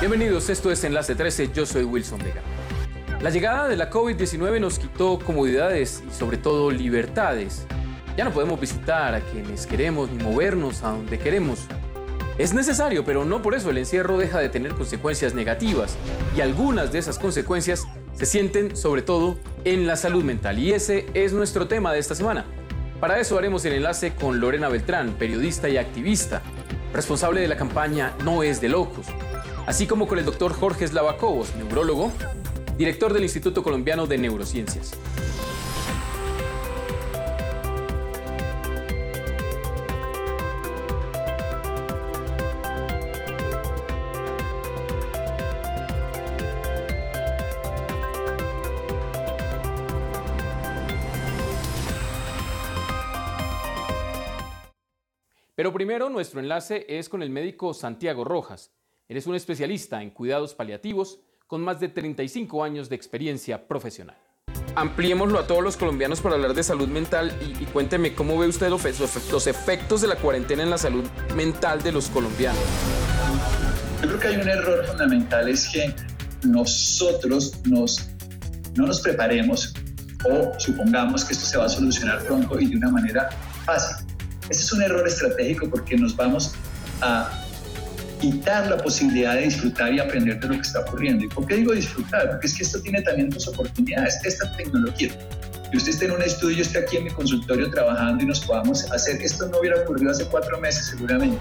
Bienvenidos, esto es Enlace 13, yo soy Wilson Vega. La llegada de la COVID-19 nos quitó comodidades y sobre todo libertades. Ya no podemos visitar a quienes queremos ni movernos a donde queremos. Es necesario, pero no por eso el encierro deja de tener consecuencias negativas y algunas de esas consecuencias se sienten sobre todo en la salud mental y ese es nuestro tema de esta semana. Para eso haremos el enlace con Lorena Beltrán, periodista y activista, responsable de la campaña No es de locos, así como con el doctor Jorge Slavacobos, neurólogo, director del Instituto Colombiano de Neurociencias. Pero primero nuestro enlace es con el médico Santiago Rojas, Eres un especialista en cuidados paliativos con más de 35 años de experiencia profesional. Ampliémoslo a todos los colombianos para hablar de salud mental y, cuénteme cómo ve usted los, los efectos de la cuarentena en la salud mental de los colombianos. Yo creo que hay un error fundamental, es que nosotros nos, no nos preparemos o supongamos que esto se va a solucionar pronto y de una manera fácil. Ese es un error estratégico porque nos vamos a quitar la posibilidad de disfrutar y aprender de lo que está ocurriendo. ¿Y por qué digo disfrutar? Porque es que esto tiene también dos oportunidades. Esta tecnología, que usted esté en un estudio, yo esté aquí en mi consultorio trabajando y nos podamos hacer, esto no hubiera ocurrido hace cuatro meses seguramente.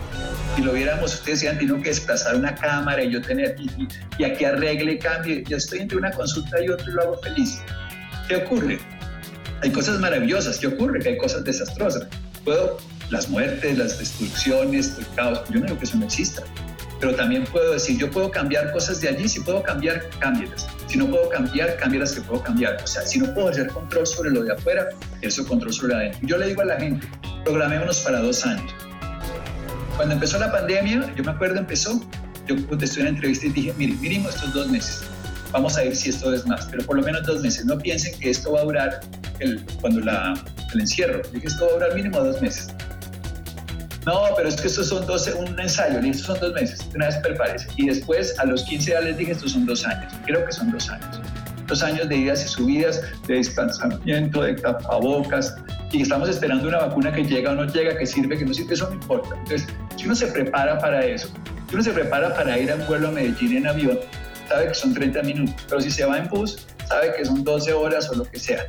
Si lo viéramos, ustedes decían, tengo que desplazar una cámara y yo tener, y, y aquí arregle cambie, ya estoy entre una consulta y otra y lo hago feliz. ¿Qué ocurre? Hay cosas maravillosas, ¿qué ocurre? Que hay cosas desastrosas. Puedo, las muertes, las destrucciones, el caos, yo no digo que eso no exista pero también puedo decir, yo puedo cambiar cosas de allí, si puedo cambiar, cámbielas. Si no puedo cambiar, cámbielas que puedo cambiar. O sea, si no puedo hacer control sobre lo de afuera, eso control sobre adentro. Yo le digo a la gente, programémonos para dos años. Cuando empezó la pandemia, yo me acuerdo, empezó, yo contesté una entrevista y dije, mire, miremos estos dos meses. Vamos a ver si esto es más, pero por lo menos dos meses. No piensen que esto va a durar el, cuando la, el encierro. Dije, esto va a durar mínimo dos meses. No, pero es que estos son 12, un ensayo, y estos son dos meses, una vez prepárese. Y después, a los 15 ya les dije, estos son dos años, creo que son dos años. Dos años de idas y subidas, de distanciamiento, de tapabocas, y estamos esperando una vacuna que llega o no llega, que sirve, que no sirve, eso no importa. Entonces, si uno se prepara para eso, si uno se prepara para ir a un vuelo a Medellín en avión, sabe que son 30 minutos, pero si se va en bus, sabe que son 12 horas o lo que sea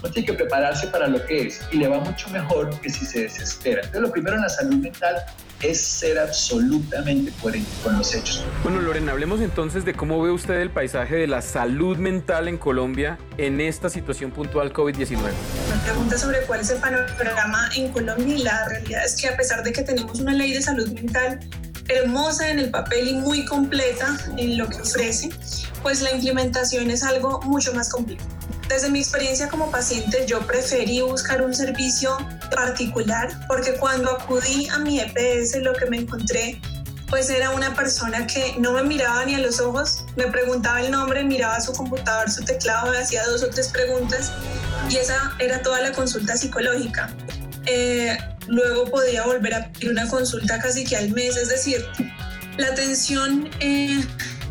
uno tiene que prepararse para lo que es y le va mucho mejor que si se desespera. Entonces, lo primero en la salud mental es ser absolutamente coherente con los hechos. Bueno, Lorena, hablemos entonces de cómo ve usted el paisaje de la salud mental en Colombia en esta situación puntual COVID-19. Me pregunta sobre cuál es el panorama en Colombia y la realidad es que a pesar de que tenemos una ley de salud mental hermosa en el papel y muy completa en lo que ofrece, pues la implementación es algo mucho más complejo. Desde mi experiencia como paciente, yo preferí buscar un servicio particular porque cuando acudí a mi EPS lo que me encontré pues era una persona que no me miraba ni a los ojos, me preguntaba el nombre, miraba su computador, su teclado, me hacía dos o tres preguntas y esa era toda la consulta psicológica. Eh, luego podía volver a pedir una consulta casi que al mes, es decir, la atención eh,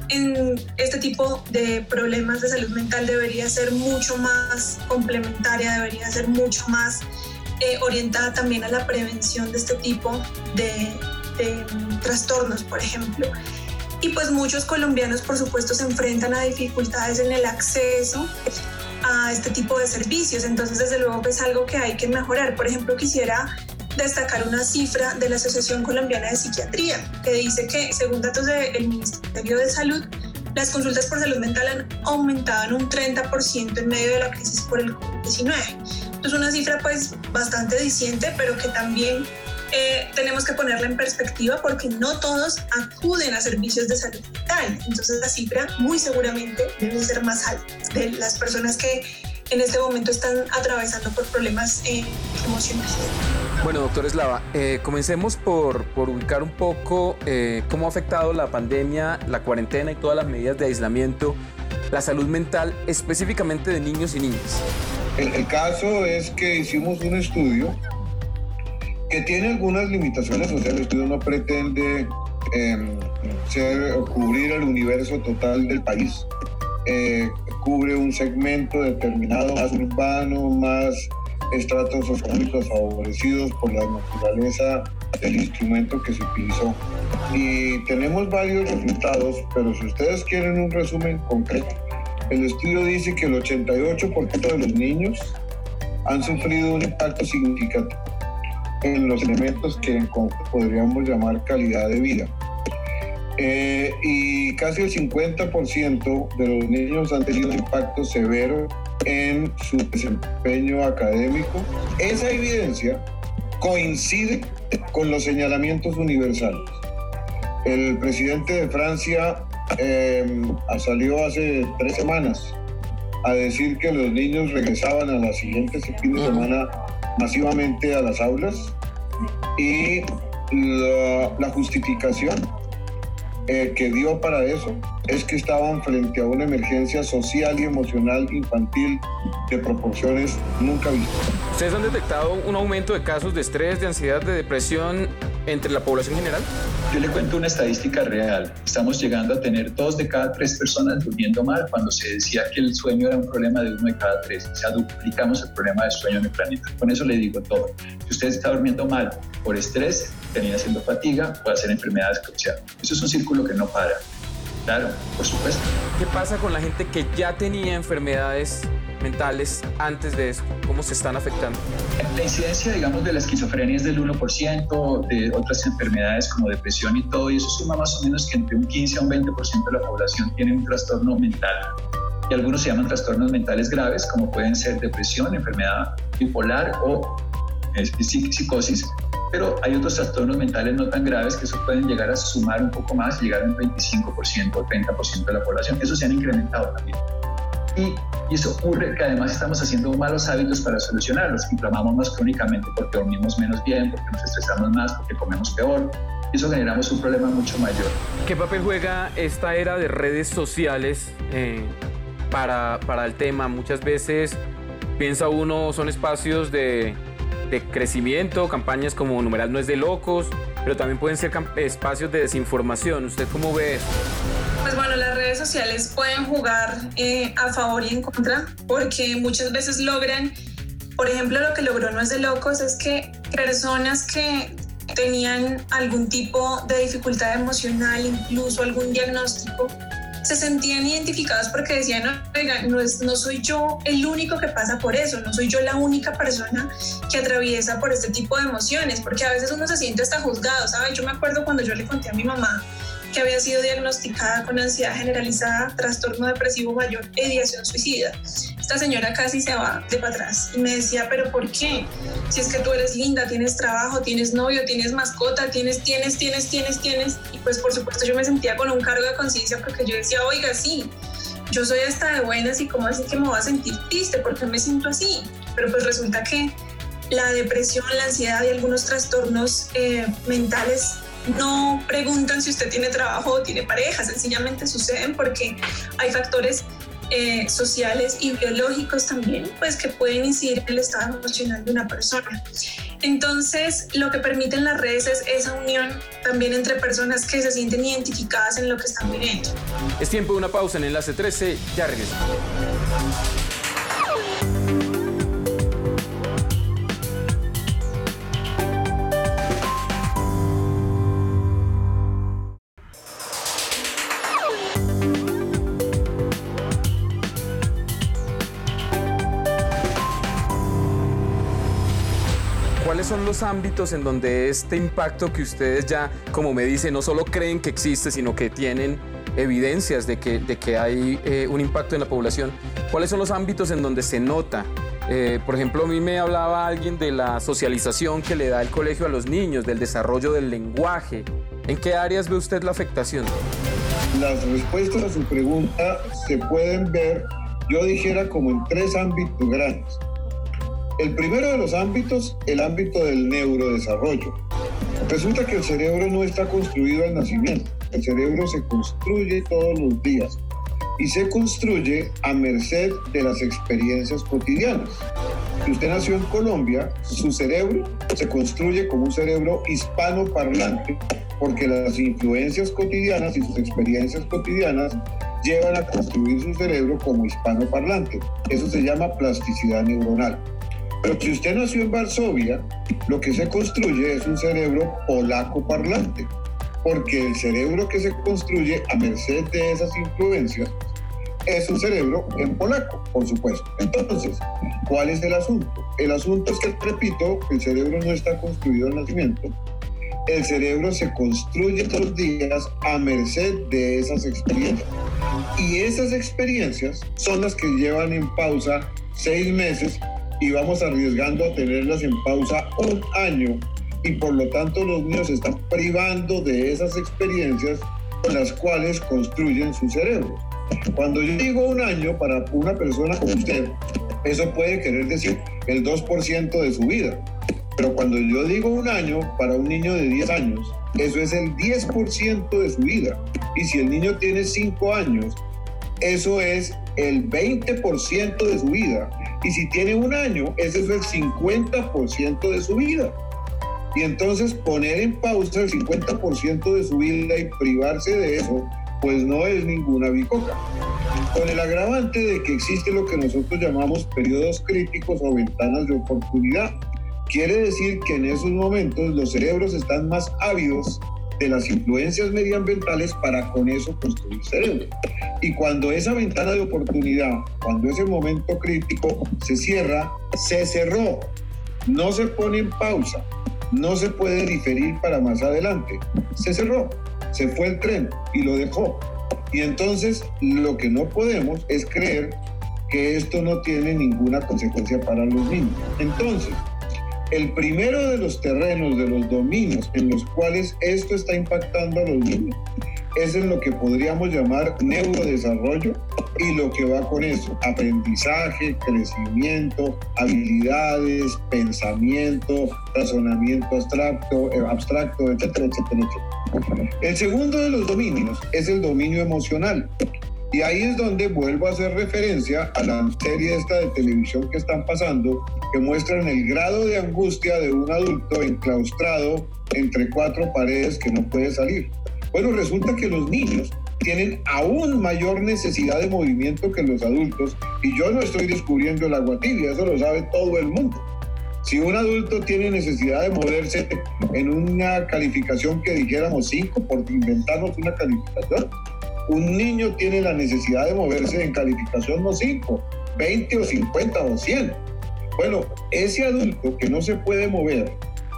en este tipo de problemas de salud mental debería ser mucho más complementaria, debería ser mucho más eh, orientada también a la prevención de este tipo de, trastornos, por ejemplo. Y pues muchos colombianos, por supuesto, se enfrentan a dificultades en el acceso a este tipo de servicios. Entonces, desde luego que es algo que hay que mejorar. Por ejemplo, quisiera destacar una cifra de la Asociación Colombiana de Psiquiatría, que dice que, según datos del Ministerio de Salud, las consultas por salud mental han aumentado en un 30% en medio de la crisis por el COVID-19. Es una cifra pues bastante diciente, pero que también eh, tenemos que ponerla en perspectiva porque no todos acuden a servicios de salud mental. Entonces la cifra muy seguramente debe ser más alta de las personas que en este momento están atravesando por problemas eh, emocionales. Bueno, doctor Eslava, eh, comencemos por, por, ubicar un poco eh, cómo ha afectado la pandemia, la cuarentena y todas las medidas de aislamiento, la salud mental específicamente de niños y niñas. El, caso es que hicimos un estudio que tiene algunas limitaciones, o sea, el estudio no pretende em, ser, cubrir el universo total del país. Eh, cubre un segmento determinado más urbano, más estratos socioeconómicos favorecidos por la naturaleza del instrumento que se utilizó. Y tenemos varios resultados, pero si ustedes quieren un resumen concreto, el estudio dice que el 88% de los niños han sufrido un impacto significativo en los elementos que podríamos llamar calidad de vida. Eh, y casi el 50% de los niños han tenido impacto severo en su desempeño académico. Esa evidencia coincide con los señalamientos universales. El presidente de Francia em, salió hace tres semanas a decir que los niños regresaban a la siguiente fin de semana masivamente a las aulas y la justificación eh, que dio para eso es que estaban frente a una emergencia social y emocional infantil de proporciones nunca vistas. ¿Ustedes han detectado un aumento de casos de estrés, de ansiedad, de depresión entre la población general? Yo le cuento una estadística real. Estamos llegando a tener dos de cada tres personas durmiendo mal cuando se decía que el sueño era un problema de uno de cada tres. O sea, duplicamos el problema de sueño en el planeta. Con eso le digo todo. Si usted está durmiendo mal por estrés, termina siendo fatiga, puede hacer enfermedades cruciales. Eso es un círculo que no para. Claro, por supuesto. ¿Qué pasa con la gente que ya tenía enfermedades mentales antes de esto? ¿Cómo se están afectando? La incidencia, digamos, de la esquizofrenia es del 1%, de otras enfermedades como depresión y todo, y eso suma más o menos que entre un 15 a un 20% de la población tiene un trastorno mental. Y algunos se llaman trastornos mentales graves, como pueden ser depresión, enfermedad bipolar o eh, psicosis, pero hay otros trastornos mentales no tan graves que eso pueden llegar a sumar un poco más, llegar a un 25% o 30% de la población. Eso se han incrementado también. Y, y, eso ocurre que además estamos haciendo malos hábitos para solucionarlos. Inflamamos más crónicamente porque dormimos menos bien, porque nos estresamos más, porque comemos peor. Y eso generamos un problema mucho mayor. ¿Qué papel juega esta era de redes sociales eh, para, para el tema? Muchas veces piensa uno, son espacios de de crecimiento, campañas como numeral no es de locos, pero también pueden ser espacios de desinformación. ¿Usted cómo ve eso? Pues bueno, las redes sociales pueden jugar eh, a favor y en contra, porque muchas veces logran, por ejemplo, lo que logró No es de locos es que personas que tenían algún tipo de dificultad emocional, incluso algún diagnóstico, se sentían identificados porque decían, no, es, no soy yo el único que pasa por eso, no soy yo la única persona que atraviesa por este tipo de emociones, porque a veces uno se siente hasta juzgado, ¿sabes? Yo me acuerdo cuando yo le conté a mi mamá que había sido diagnosticada con ansiedad generalizada, trastorno depresivo mayor ideación suicida. Esta señora casi se va de para atrás y me decía, pero ¿por qué? Si es que tú eres linda, tienes trabajo, tienes novio, tienes mascota, tienes, tienes, tienes, tienes, tienes. Y pues por supuesto yo me sentía con un cargo de conciencia porque yo decía, oiga, sí, yo soy hasta de buenas y cómo así que me voy a sentir triste, porque me siento así. Pero pues resulta que la depresión, la ansiedad y algunos trastornos eh, mentales no preguntan si usted tiene trabajo o tiene pareja, sencillamente suceden porque hay factores eh, sociales y biológicos también, pues que pueden incidir en el estado emocional de una persona. Entonces, lo que permiten las redes es esa unión también entre personas que se sienten identificadas en lo que están viviendo. Es tiempo de una pausa en Enlace 13, ya regresamos. Ámbitos en donde este impacto que ustedes ya, como me dicen, no solo creen que existe, sino que tienen evidencias de que, de que hay eh, un impacto en la población? ¿Cuáles son los ámbitos en donde se nota? Eh, por ejemplo, a mí me hablaba alguien de la socialización que le da el colegio a los niños, del desarrollo del lenguaje. ¿En qué áreas ve usted la afectación? Las respuestas a su pregunta se pueden ver, yo dijera, como en tres ámbitos grandes. El primero de los ámbitos, el ámbito del neurodesarrollo. Resulta que el cerebro no está construido al nacimiento, el cerebro se construye todos los días. y se construye a merced de las experiencias cotidianas. Si usted nació en Colombia, su cerebro se construye como un cerebro hispano parlante porque las influencias cotidianas y sus experiencias cotidianas llevan a construir su cerebro como hispano parlante. Eso se llama plasticidad neuronal. Pero si usted nació en Varsovia, lo que se construye es un cerebro polaco parlante, porque el cerebro que se construye a merced de esas influencias es un cerebro en polaco, por supuesto. Entonces, ¿cuál es el asunto? El asunto es que, repito, el cerebro no está construido al nacimiento, el cerebro se construye todos los días a merced de esas experiencias. Y esas experiencias son las que llevan en pausa seis meses y vamos arriesgando a tenerlas en pausa un año y por lo tanto los niños están privando de esas experiencias con las cuales construyen su cerebro. Cuando yo digo un año para una persona como usted, eso puede querer decir el 2% de su vida. Pero cuando yo digo un año para un niño de 10 años, eso es el 10% de su vida. Y si el niño tiene 5 años, eso es el 20% de su vida. Y si tiene un año, ese es el 50% de su vida. Y entonces poner en pausa el 50% de su vida y privarse de eso, pues no es ninguna bicoca. Con el agravante de que existe lo que nosotros llamamos periodos críticos o ventanas de oportunidad. Quiere decir que en esos momentos los cerebros están más ávidos de las influencias medioambientales para con eso construir cerebro. Y cuando esa ventana de oportunidad, cuando ese momento crítico se cierra, se cerró. No se pone en pausa, no se puede diferir para más adelante. Se cerró, se fue el tren y lo dejó. Y entonces lo que no podemos es creer que esto no tiene ninguna consecuencia para los niños. Entonces, el primero de los terrenos, de los dominios en los cuales esto está impactando a los niños es en lo que podríamos llamar neurodesarrollo y lo que va con eso, aprendizaje, crecimiento, habilidades, pensamiento, razonamiento abstracto, eh, abstracto etcétera, etcétera, etcétera. El segundo de los dominios es el dominio emocional. Y ahí es donde vuelvo a hacer referencia a la serie esta de televisión que están pasando, que muestran el grado de angustia de un adulto enclaustrado entre cuatro paredes que no puede salir. Bueno, resulta que los niños tienen aún mayor necesidad de movimiento que los adultos y yo no estoy descubriendo el agua tibia, eso lo sabe todo el mundo. Si un adulto tiene necesidad de moverse en una calificación que dijéramos 5, por inventarnos una calificación, un niño tiene la necesidad de moverse en calificación no 5, 20 o 50 o 100. Bueno, ese adulto que no se puede mover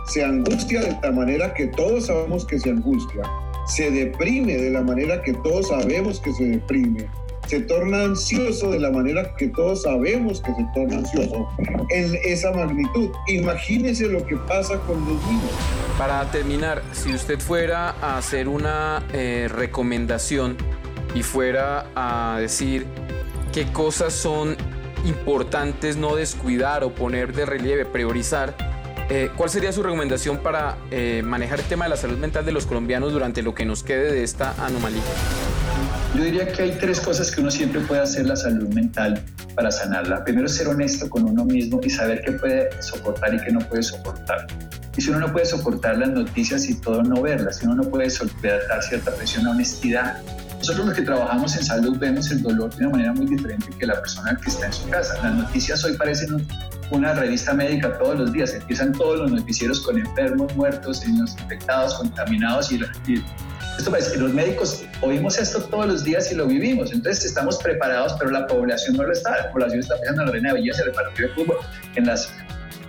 se angustia de la manera que todos sabemos que se angustia, se deprime de la manera que todos sabemos que se deprime, se torna ansioso de la manera que todos sabemos que se torna ansioso en esa magnitud. Imagínese lo que pasa con los niños. Para terminar, si usted fuera a hacer una eh, recomendación y fuera a decir qué cosas son importantes no descuidar o poner de relieve, priorizar, eh, ¿cuál sería su recomendación para eh, manejar el tema de la salud mental de los colombianos durante lo que nos quede de esta anomalía? Yo diría que hay tres cosas que uno siempre puede hacer la salud mental para sanarla. Primero, ser honesto con uno mismo y saber qué puede soportar y qué no puede soportar. Y si uno no puede soportar las noticias y todo, no verlas. Si uno no puede soportar cierta presión, la honestidad nosotros los que trabajamos en salud vemos el dolor de una manera muy diferente que la persona que está en su casa. Las noticias hoy parecen una revista médica todos los días. Empiezan todos los noticieros con enfermos, muertos, los infectados, contaminados. Y, esto parece que los médicos oímos esto todos los días y lo vivimos. Entonces estamos preparados, pero la población no lo está. La población está pensando en la reina de belleza, en el partido de fútbol, en las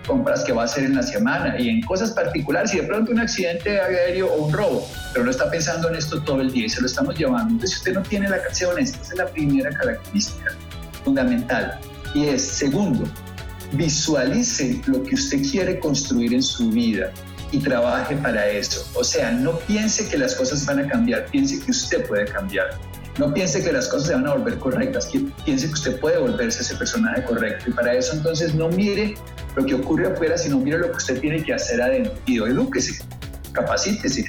compras que va a hacer en la semana y en cosas particulares y de pronto un accidente aéreo o un robo, pero no está pensando en esto todo el día y se lo estamos llevando. Entonces, si usted no tiene la canción, esta es la primera característica fundamental. Y es, segundo, visualice lo que usted quiere construir en su vida y trabaje para eso. O sea, no piense que las cosas van a cambiar, piense que usted puede cambiar. No piense que las cosas se van a volver correctas, piense que usted puede volverse ese personaje correcto. Y para eso entonces no mire lo que ocurre afuera, sino mire lo que usted tiene que hacer adentro. Y edúquese, capacítese,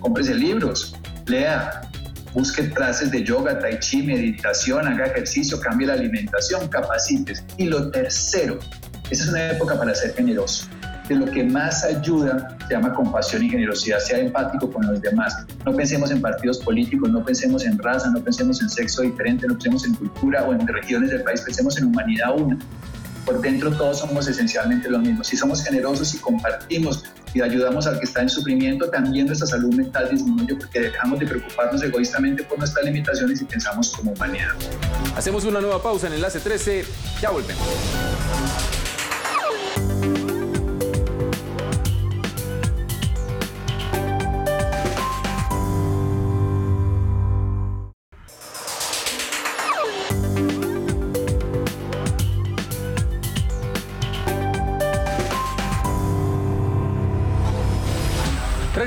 cómprese libros, lea, busque clases de yoga, tai chi, meditación, haga ejercicio, cambie la alimentación, capacites. Y lo tercero, esa es una época para ser generoso. De lo que más ayuda se llama compasión y generosidad, sea empático con los demás. No pensemos en partidos políticos, no pensemos en raza, no pensemos en sexo diferente, no pensemos en cultura o en regiones del país, pensemos en humanidad una por dentro todos somos esencialmente lo mismo. Si somos generosos y compartimos y ayudamos al que está en sufrimiento, también nuestra salud mental disminuye porque dejamos de preocuparnos egoístamente por nuestras limitaciones y pensamos como humanidad. Hacemos una nueva pausa en Enlace 13, ya volvemos.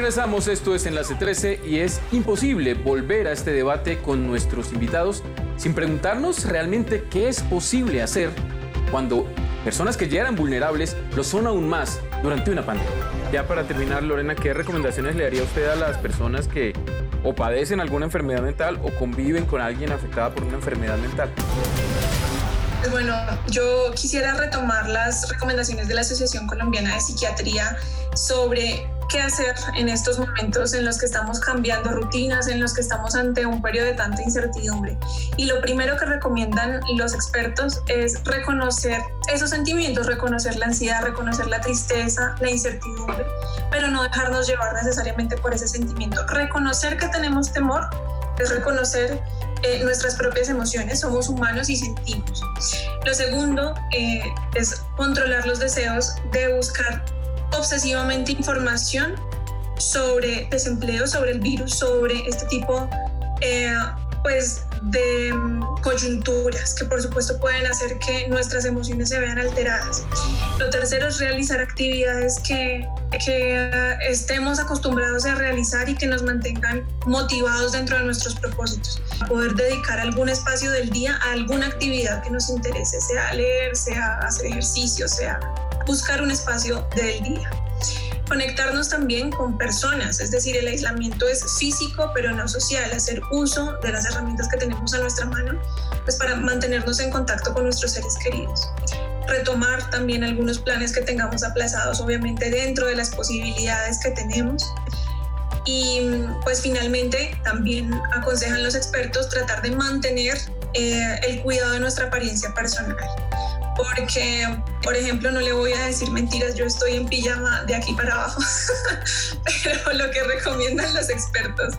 Regresamos, esto es Enlace 13 y es imposible volver a este debate con nuestros invitados sin preguntarnos realmente qué es posible hacer cuando personas que ya eran vulnerables lo son aún más durante una pandemia. Ya para terminar, Lorena, ¿qué recomendaciones le daría usted a las personas que o padecen alguna enfermedad mental o conviven con alguien afectada por una enfermedad mental? Bueno, yo quisiera retomar las recomendaciones de la Asociación Colombiana de Psiquiatría sobre qué hacer en estos momentos en los que estamos cambiando rutinas, en los que estamos ante un periodo de tanta incertidumbre. Y lo primero que recomiendan los expertos es reconocer esos sentimientos, reconocer la ansiedad, reconocer la tristeza, la incertidumbre, pero no dejarnos llevar necesariamente por ese sentimiento. Reconocer que tenemos temor es reconocer eh, nuestras propias emociones, somos humanos y sentimos. Lo segundo eh, es controlar los deseos de buscar obsesivamente información sobre desempleo, sobre el virus, sobre este tipo eh, pues de mm, coyunturas que por supuesto pueden hacer que nuestras emociones se vean alteradas. Lo tercero es realizar actividades que, que estemos acostumbrados a realizar y que nos mantengan motivados dentro de nuestros propósitos. Poder dedicar algún espacio del día a alguna actividad que nos interese, sea leer, sea hacer ejercicio, sea buscar un espacio del día. Conectarnos también con personas, es decir, el aislamiento es físico pero no social, hacer uso de las herramientas que tenemos a nuestra mano pues para mantenernos en contacto con nuestros seres queridos. Retomar también algunos planes que tengamos aplazados, obviamente dentro de las posibilidades que tenemos. Y pues finalmente también aconsejan los expertos tratar de mantener eh, el cuidado de nuestra apariencia personal porque, por ejemplo, no le voy a decir mentiras, yo estoy en pijama de aquí para abajo, pero lo que recomiendan los expertos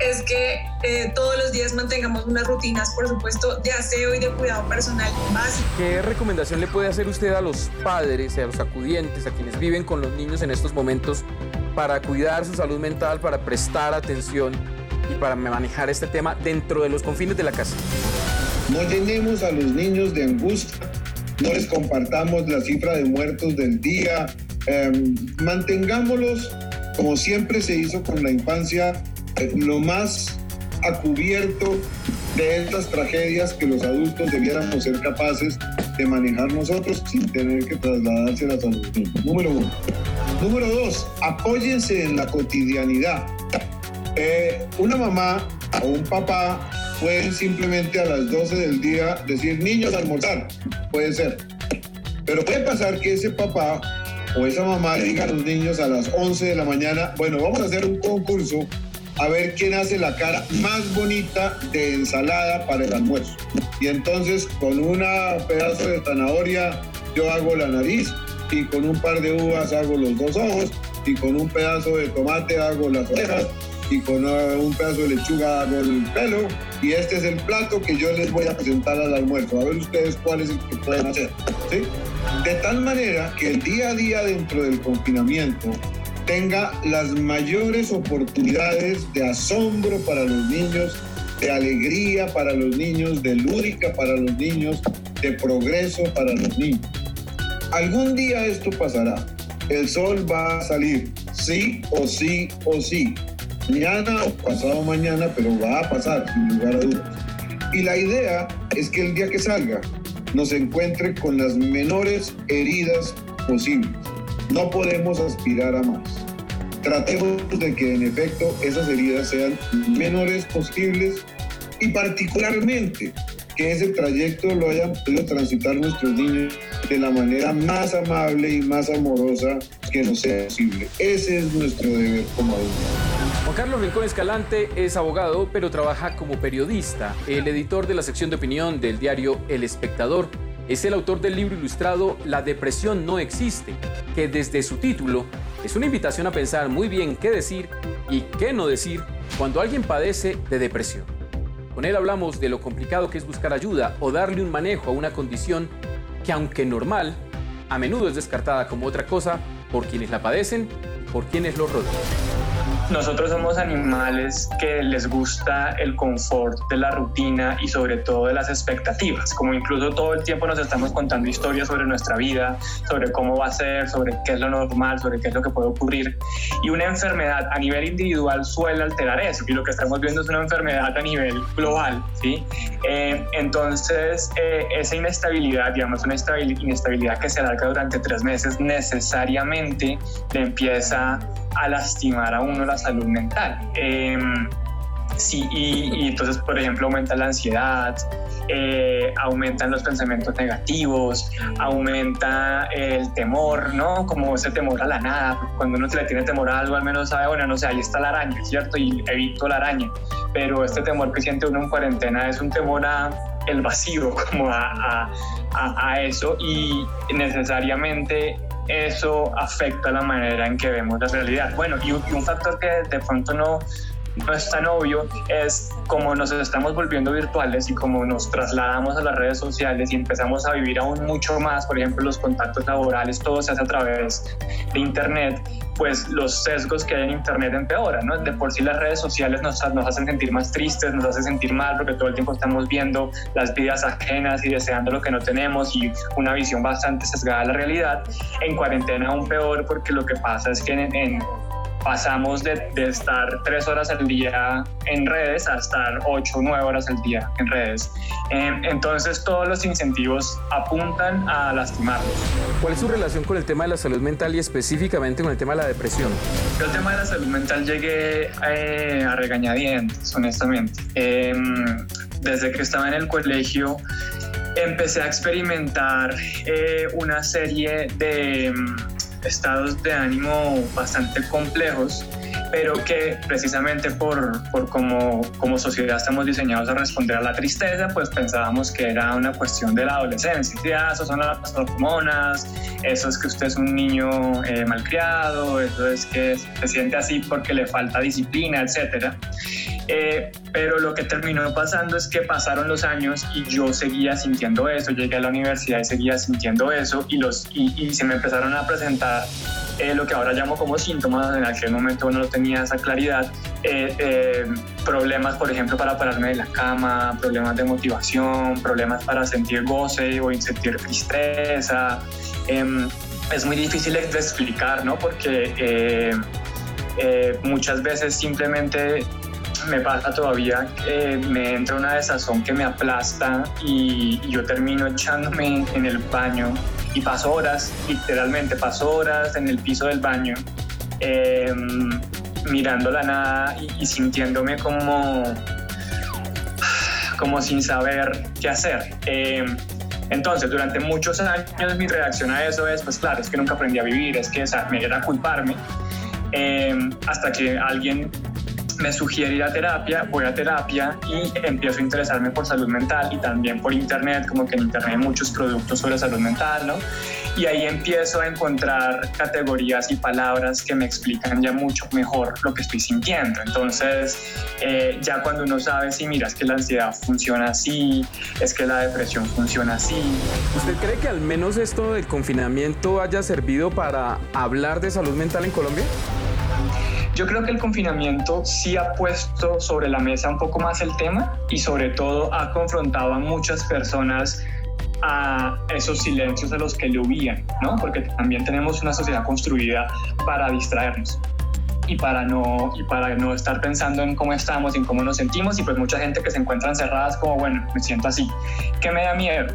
es que eh, todos los días mantengamos unas rutinas, por supuesto, de aseo y de cuidado personal básico. ¿Qué recomendación le puede hacer usted a los padres, a los acudientes, a quienes viven con los niños en estos momentos para cuidar su salud mental, para prestar atención y para manejar este tema dentro de los confines de la casa? No llenemos a los niños de angustia no les compartamos la cifra de muertos del día, em, mantengámoslos como siempre se hizo con la infancia, eh, lo más a cubierto de estas tragedias que los adultos debiéramos ser capaces de manejar nosotros sin tener que trasladárselas a los niños. Número uno. Número dos, apóyense en la cotidianidad. Eh, una mamá o un papá pueden simplemente a las 12 del día decir niños almorzar, puede ser. Pero puede pasar que ese papá o esa mamá diga a los niños a las 11 de la mañana, bueno, vamos a hacer un concurso a ver quién hace la cara más bonita de ensalada para el almuerzo. Y entonces con un pedazo de zanahoria yo hago la nariz y con un par de uvas hago los dos ojos y con un pedazo de tomate hago las orejas y con un pedazo de lechuga hago el pelo y este es el plato que yo les voy a presentar al almuerzo. A ver ustedes cuál es el que pueden hacer. De tal manera que el día a día dentro del confinamiento tenga las mayores oportunidades de asombro para los niños, de alegría para los niños, de lúdica para los niños, de progreso para los niños. Algún día esto pasará. El sol va a salir, sí o sí o sí mañana o pasado mañana, pero va a pasar sin lugar a dudas. Y la idea es que el día que salga nos encuentre con las menores heridas posibles. No podemos aspirar a más. tratemos de que en efecto esas heridas sean menores posibles y particularmente que ese trayecto lo hayan podido transitar nuestros niños de la manera más amable y más amorosa que nos sea posible. Ese es nuestro deber como adultos. Juan Carlos Rincón Escalante es abogado, pero trabaja como periodista, el editor de la sección de opinión del diario El Espectador. Es el autor del libro ilustrado La depresión no existe, que desde su título es una invitación a pensar muy bien qué decir y qué no decir cuando alguien padece de depresión. Con él hablamos de lo complicado que es buscar ayuda o darle un manejo a una condición que aunque normal, a menudo es descartada como otra cosa por quienes la padecen por quienes lo rodean. Nosotros somos animales que les gusta el confort de la rutina y sobre todo de las expectativas, como incluso todo el tiempo nos estamos contando historias sobre nuestra vida, sobre cómo va a ser, sobre qué es lo normal, sobre qué es lo que puede ocurrir. Y una enfermedad a nivel individual suele alterar eso, y lo que estamos viendo es una enfermedad a nivel global, ¿sí? Eh, entonces, eh, esa inestabilidad, digamos, una inestabilidad que se alarga durante tres meses, necesariamente le empieza a lastimar a uno la salud mental. Em, sí, y, entonces, por ejemplo, aumenta la ansiedad, eh, aumentan los pensamientos negativos, aumenta el temor, ¿no? Como ese temor a la nada. Cuando uno se le tiene temor a algo, al menos sabe, bueno, no sé, ahí está la araña, ¿cierto? Y evito la araña. Pero este temor que siente uno en cuarentena es un temor a el vacío, como a, a, a eso, y necesariamente eso afecta la manera en que vemos la realidad. Bueno, y un, factor que de pronto no, no es tan obvio es como nos estamos volviendo virtuales y como nos trasladamos a las redes sociales y empezamos a vivir aún mucho más, por ejemplo, los contactos laborales, todo se hace a través de Internet, pues los sesgos que hay en Internet empeoran, ¿no? De por sí las redes sociales nos, nos hacen sentir más tristes, nos hacen sentir mal porque todo el tiempo estamos viendo las vidas ajenas y deseando lo que no tenemos y una visión bastante sesgada de la realidad. En cuarentena aún peor porque lo que pasa es que en pasamos de, estar tres horas al día en redes a estar ocho o nueve horas al día en redes. Em, entonces todos los incentivos apuntan a lastimarlos. ¿Cuál es su relación con el tema de la salud mental y específicamente con el tema de la depresión? Yo el tema de la salud mental llegué eh, a regañadientes, honestamente. Em, desde que estaba en el colegio empecé a experimentar eh, una serie de em, estados de ánimo bastante complejos, pero que precisamente por, por como, como sociedad estamos diseñados a responder a la tristeza, pues pensábamos que era una cuestión de la adolescencia. Ya, eso son las hormonas, eso es que usted es un niño eh, malcriado, eso es que se siente así porque le falta disciplina, etcétera. Eh, pero lo que terminó pasando es que pasaron los años y yo seguía sintiendo eso, llegué a la universidad y seguía sintiendo eso y, los, y, se me empezaron a presentar eh, lo que ahora llamo como síntomas, en aquel momento no tenía esa claridad, eh, problemas, por ejemplo, para pararme de la cama, problemas de motivación, problemas para sentir goce o sentir tristeza. Em, es muy difícil de explicar, ¿no? Porque muchas veces simplemente me pasa todavía que me entra una desazón que me aplasta y yo termino echándome en el baño y paso horas, literalmente paso horas en el piso del baño, em, mirando la nada y, sintiéndome como, como sin saber qué hacer. Em, entonces, durante muchos años mi reacción a eso es, pues claro, es que nunca aprendí a vivir, es que me era culparme, em, hasta que alguien me sugiere ir a terapia, voy a terapia y empiezo a interesarme por salud mental y también por internet, como que en internet hay muchos productos sobre salud mental, ¿no? Y ahí empiezo a encontrar categorías y palabras que me explican ya mucho mejor lo que estoy sintiendo. Entonces, eh, ya cuando uno sabe si mira, es que la ansiedad funciona así, es que la depresión funciona así. ¿Usted cree que al menos esto del confinamiento haya servido para hablar de salud mental en Colombia? Yo creo que el confinamiento sí ha puesto sobre la mesa un poco más el tema y sobre todo ha confrontado a muchas personas a esos silencios a los que le huían, ¿no? Porque también tenemos una sociedad construida para distraernos y para no y para no estar pensando en cómo estamos en cómo nos sentimos y pues mucha gente que se encuentra encerrada es como bueno me siento así ¿qué me da miedo?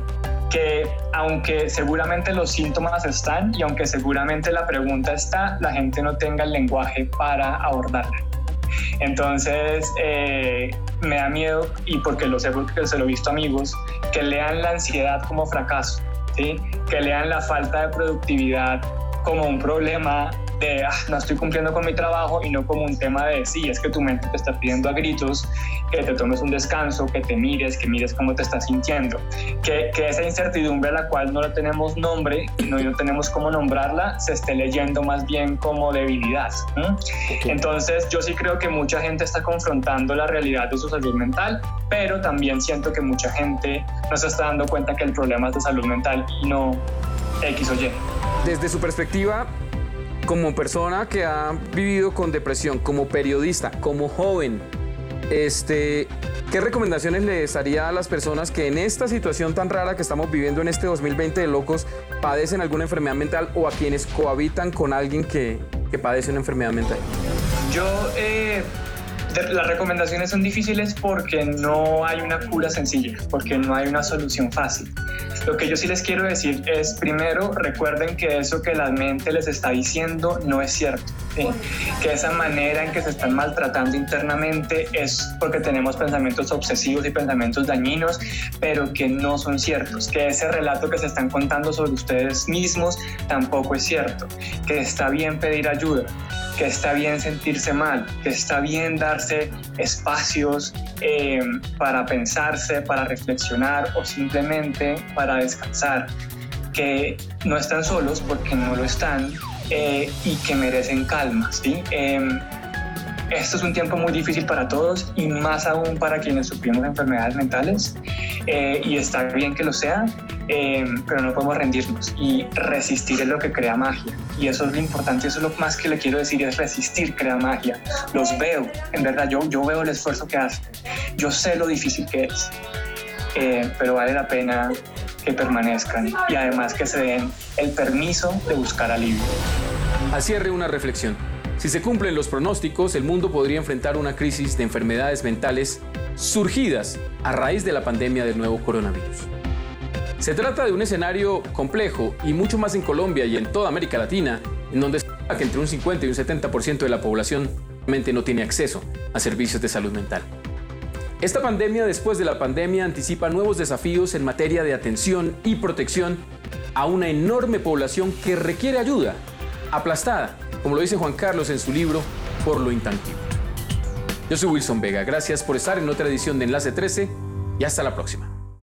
Que aunque seguramente los síntomas están y aunque seguramente la pregunta está, la gente no tenga el lenguaje para abordarla. Entonces, eh, me da miedo, y porque lo sé porque se lo he visto amigos, que lean la ansiedad como fracaso, ¿sí? que lean la falta de productividad como un problema de ah, no estoy cumpliendo con mi trabajo y no como un tema de sí, es que tu mente te está pidiendo a gritos que te tomes un descanso, que te mires, que mires cómo te estás sintiendo. Que, que esa incertidumbre a la cual no le tenemos nombre y no, no tenemos cómo nombrarla, se esté leyendo más bien como debilidad. Entonces yo sí creo que mucha gente está confrontando la realidad de su salud mental, pero también siento que mucha gente no se está dando cuenta que el problema es de salud mental y no X o Y. Desde su perspectiva, como persona que ha vivido con depresión, como periodista, como joven, este, ¿qué recomendaciones les haría a las personas que en esta situación tan rara que estamos viviendo en este 2020 de locos padecen alguna enfermedad mental o a quienes cohabitan con alguien que, que padece una enfermedad mental? Yo, eh, las recomendaciones son difíciles porque no hay una cura sencilla, porque no hay una solución fácil. Lo que yo sí les quiero decir es, primero, recuerden que eso que la mente les está diciendo no es cierto. Que esa manera en que se están maltratando internamente es porque tenemos pensamientos obsesivos y pensamientos dañinos, pero que no son ciertos. Que ese relato que se están contando sobre ustedes mismos tampoco es cierto. Que está bien pedir ayuda que está bien sentirse mal, que está bien darse espacios eh, para pensarse, para reflexionar o simplemente para descansar, que no están solos porque no lo están eh, y que merecen calma. ¿sí? Em, esto es un tiempo muy difícil para todos y más aún para quienes sufrimos enfermedades mentales eh, y está bien que lo sea, eh, pero no podemos rendirnos y resistir es lo que crea magia y eso es lo importante, eso es lo más que le quiero decir, es resistir crea magia. Los veo, en verdad, yo, yo veo el esfuerzo que hacen, yo sé lo difícil que es, eh, pero vale la pena que permanezcan y además que se den el permiso de buscar alivio. Al cierre una reflexión. Si se cumplen los pronósticos, el mundo podría enfrentar una crisis de enfermedades mentales surgidas a raíz de la pandemia del nuevo coronavirus. Se trata de un escenario complejo y mucho más en Colombia y en toda América Latina, en donde se que entre un 50 y un 70% de la población no tiene acceso a servicios de salud mental. Esta pandemia después de la pandemia anticipa nuevos desafíos en materia de atención y protección a una enorme población que requiere ayuda, aplastada como lo dice Juan Carlos en su libro Por lo intangible. Yo soy Wilson Vega, gracias por estar en otra edición de Enlace 13 y hasta la próxima.